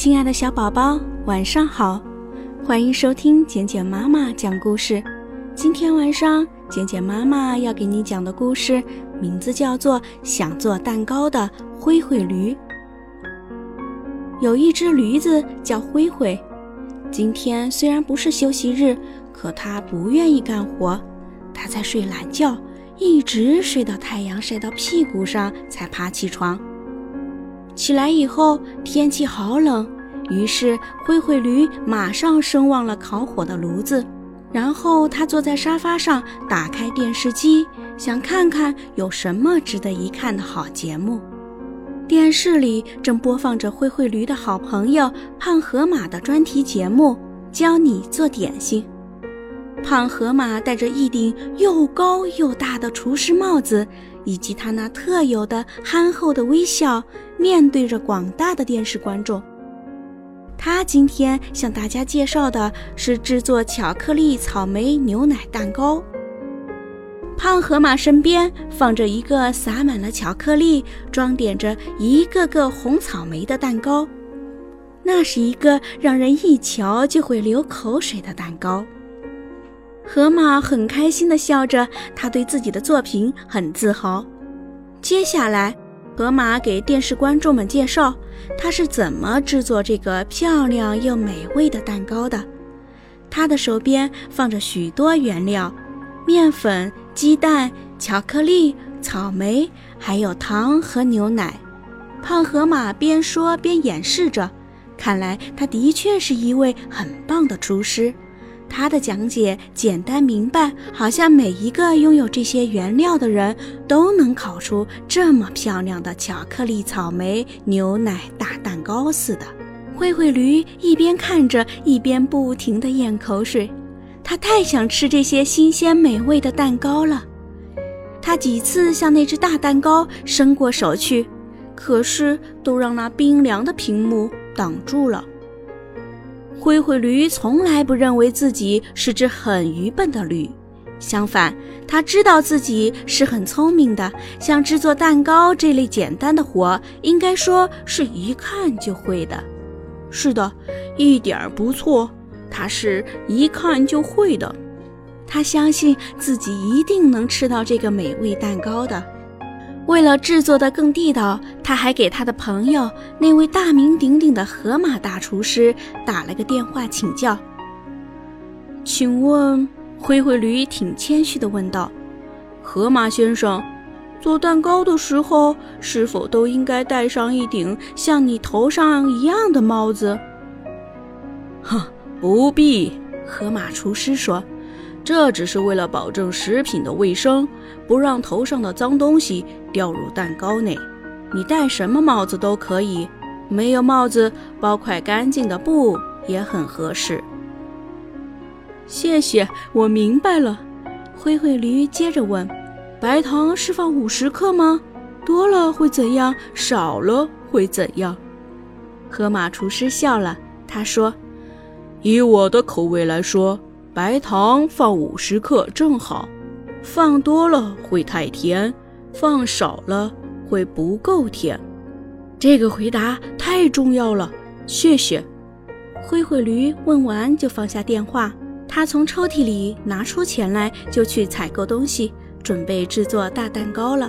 亲爱的小宝宝，晚上好！欢迎收听简简妈妈讲故事。今天晚上，简简妈妈要给你讲的故事名字叫做《想做蛋糕的灰灰驴》。有一只驴子叫灰灰，今天虽然不是休息日，可它不愿意干活，它在睡懒觉，一直睡到太阳晒到屁股上才爬起床。起来以后，天气好冷，于是灰灰驴马上升旺了烤火的炉子。然后他坐在沙发上，打开电视机，想看看有什么值得一看的好节目。电视里正播放着灰灰驴的好朋友胖河马的专题节目，教你做点心。胖河马戴着一顶又高又大的厨师帽子。以及他那特有的憨厚的微笑，面对着广大的电视观众。他今天向大家介绍的是制作巧克力草莓牛奶蛋糕。胖河马身边放着一个撒满了巧克力、装点着一个个红草莓的蛋糕，那是一个让人一瞧就会流口水的蛋糕。河马很开心地笑着，他对自己的作品很自豪。接下来，河马给电视观众们介绍他是怎么制作这个漂亮又美味的蛋糕的。他的手边放着许多原料：面粉、鸡蛋、巧克力、草莓，还有糖和牛奶。胖河马边说边演示着，看来他的确是一位很棒的厨师。他的讲解简单明白，好像每一个拥有这些原料的人都能烤出这么漂亮的巧克力、草莓、牛奶大蛋糕似的。灰灰驴一边看着，一边不停地咽口水。他太想吃这些新鲜美味的蛋糕了。他几次向那只大蛋糕伸过手去，可是都让那冰凉的屏幕挡住了。灰灰驴从来不认为自己是只很愚笨的驴，相反，他知道自己是很聪明的。像制作蛋糕这类简单的活，应该说是一看就会的。是的，一点儿不错，他是一看就会的。他相信自己一定能吃到这个美味蛋糕的。为了制作的更地道，他还给他的朋友那位大名鼎鼎的河马大厨师打了个电话请教。请问，灰灰驴挺谦虚地问道：“河马先生，做蛋糕的时候是否都应该戴上一顶像你头上一样的帽子？”“哼，不必。”河马厨师说。这只是为了保证食品的卫生，不让头上的脏东西掉入蛋糕内。你戴什么帽子都可以，没有帽子包块干净的布也很合适。谢谢，我明白了。灰灰驴接着问：“白糖是放五十克吗？多了会怎样？少了会怎样？”河马厨师笑了，他说：“以我的口味来说。”白糖放五十克正好，放多了会太甜，放少了会不够甜。这个回答太重要了，谢谢。灰灰驴问完就放下电话，他从抽屉里拿出钱来，就去采购东西，准备制作大蛋糕了。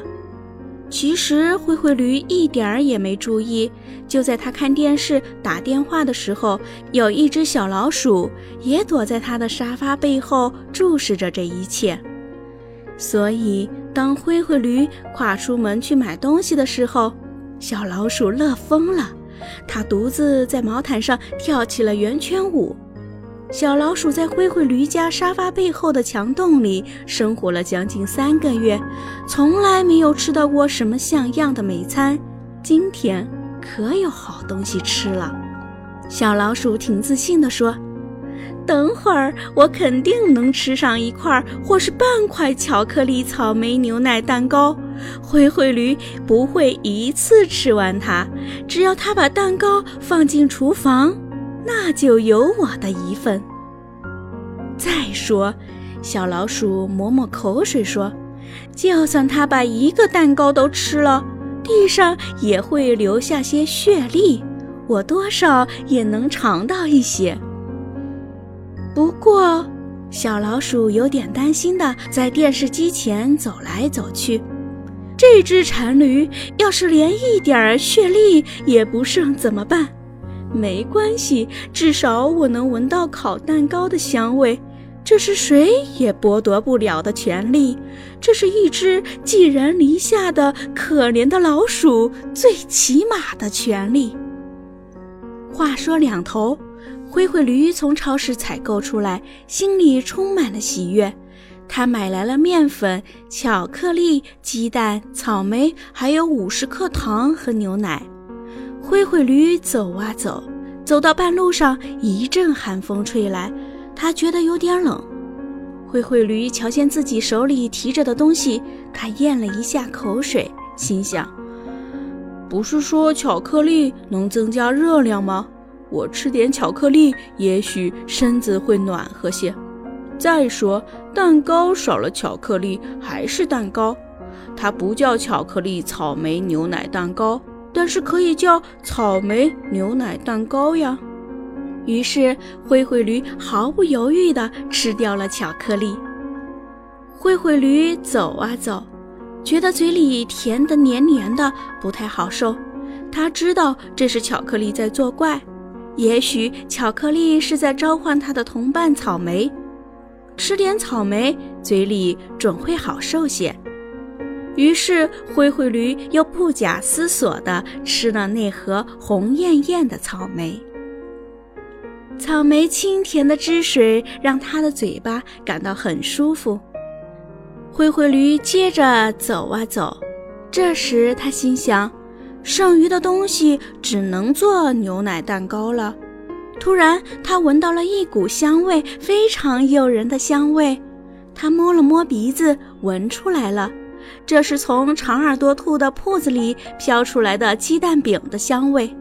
其实灰灰驴一点儿也没注意，就在他看电视、打电话的时候，有一只小老鼠也躲在他的沙发背后注视着这一切。所以，当灰灰驴跨出门去买东西的时候，小老鼠乐疯了，它独自在毛毯上跳起了圆圈舞。小老鼠在灰灰驴家沙发背后的墙洞里生活了将近三个月，从来没有吃到过什么像样的美餐。今天可有好东西吃了。小老鼠挺自信地说：“等会儿我肯定能吃上一块或是半块巧克力草莓牛奶蛋糕。灰灰驴不会一次吃完它，只要它把蛋糕放进厨房。”那就有我的一份。再说，小老鼠抹抹口水说：“就算它把一个蛋糕都吃了，地上也会留下些血粒。我多少也能尝到一些。不过，小老鼠有点担心的在电视机前走来走去。这只馋驴要是连一点血力也不剩怎么办？没关系，至少我能闻到烤蛋糕的香味。这是谁也剥夺不了的权利。这是一只寄人篱下的可怜的老鼠最起码的权利。话说两头，灰灰驴从超市采购出来，心里充满了喜悦。他买来了面粉、巧克力、鸡蛋、草莓，还有五十克糖和牛奶。灰灰驴走啊走，走到半路上，一阵寒风吹来。他觉得有点冷，灰灰驴瞧见自己手里提着的东西，他咽了一下口水，心想：“不是说巧克力能增加热量吗？我吃点巧克力，也许身子会暖和些。再说，蛋糕少了巧克力还是蛋糕，它不叫巧克力草莓牛奶蛋糕，但是可以叫草莓牛奶蛋糕呀。”于是，灰灰驴毫不犹豫地吃掉了巧克力。灰灰驴走啊走，觉得嘴里甜得黏黏的，不太好受。他知道这是巧克力在作怪，也许巧克力是在召唤他的同伴草莓。吃点草莓，嘴里准会好受些。于是，灰灰驴又不假思索地吃了那盒红艳艳的草莓。草莓清甜的汁水让他的嘴巴感到很舒服。灰灰驴接着走啊走，这时他心想，剩余的东西只能做牛奶蛋糕了。突然，他闻到了一股香味，非常诱人的香味。他摸了摸鼻子，闻出来了，这是从长耳朵兔的铺子里飘出来的鸡蛋饼的香味。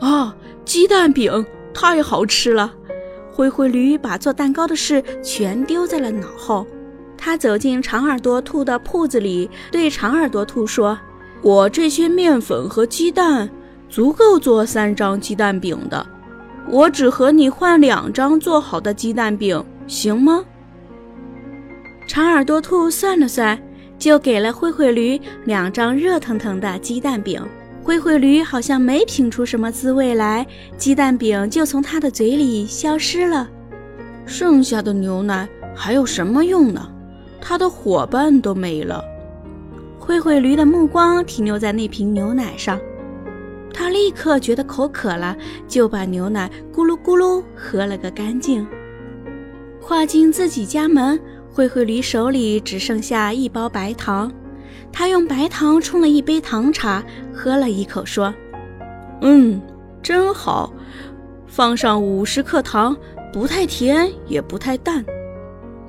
啊，鸡蛋饼！太好吃了！灰灰驴把做蛋糕的事全丢在了脑后。他走进长耳朵兔的铺子里，对长耳朵兔说：“我这些面粉和鸡蛋足够做三张鸡蛋饼的，我只和你换两张做好的鸡蛋饼，行吗？”长耳朵兔算了算，就给了灰灰驴两张热腾腾的鸡蛋饼。灰灰驴好像没品出什么滋味来，鸡蛋饼就从他的嘴里消失了。剩下的牛奶还有什么用呢？他的伙伴都没了。灰灰驴的目光停留在那瓶牛奶上，他立刻觉得口渴了，就把牛奶咕噜咕噜喝了个干净。跨进自己家门，灰灰驴手里只剩下一包白糖。他用白糖冲了一杯糖茶，喝了一口，说：“嗯，真好，放上五十克糖，不太甜，也不太淡。”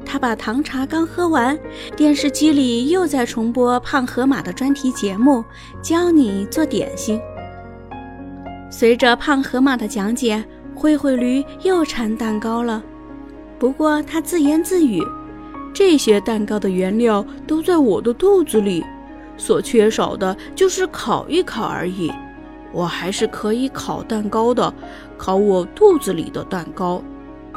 他把糖茶刚喝完，电视机里又在重播胖河马的专题节目，教你做点心。随着胖河马的讲解，灰灰驴又馋蛋糕了。不过他自言自语。这些蛋糕的原料都在我的肚子里，所缺少的就是烤一烤而已。我还是可以烤蛋糕的，烤我肚子里的蛋糕。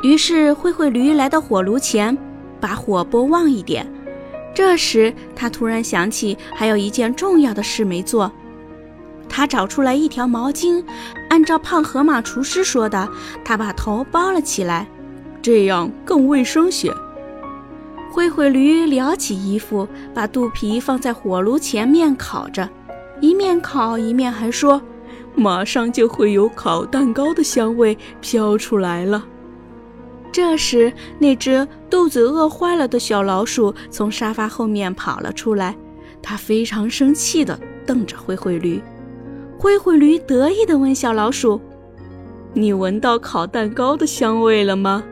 于是灰灰驴来到火炉前，把火拨旺一点。这时他突然想起还有一件重要的事没做，他找出来一条毛巾，按照胖河马厨师说的，他把头包了起来，这样更卫生些。灰灰驴撩起衣服，把肚皮放在火炉前面烤着，一面烤一面还说：“马上就会有烤蛋糕的香味飘出来了。”这时，那只肚子饿坏了的小老鼠从沙发后面跑了出来，它非常生气地瞪着灰灰驴。灰灰驴得意地问小老鼠：“你闻到烤蛋糕的香味了吗？”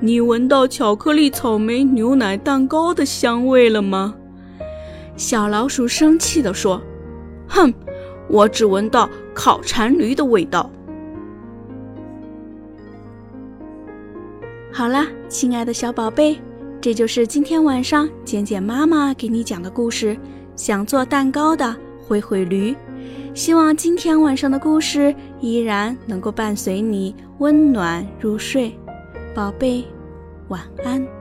你闻到巧克力草莓牛奶蛋糕的香味了吗？小老鼠生气地说：“哼，我只闻到烤馋驴的味道。”好啦，亲爱的小宝贝，这就是今天晚上简简妈妈给你讲的故事。想做蛋糕的灰灰驴，希望今天晚上的故事依然能够伴随你温暖入睡，宝贝，晚安。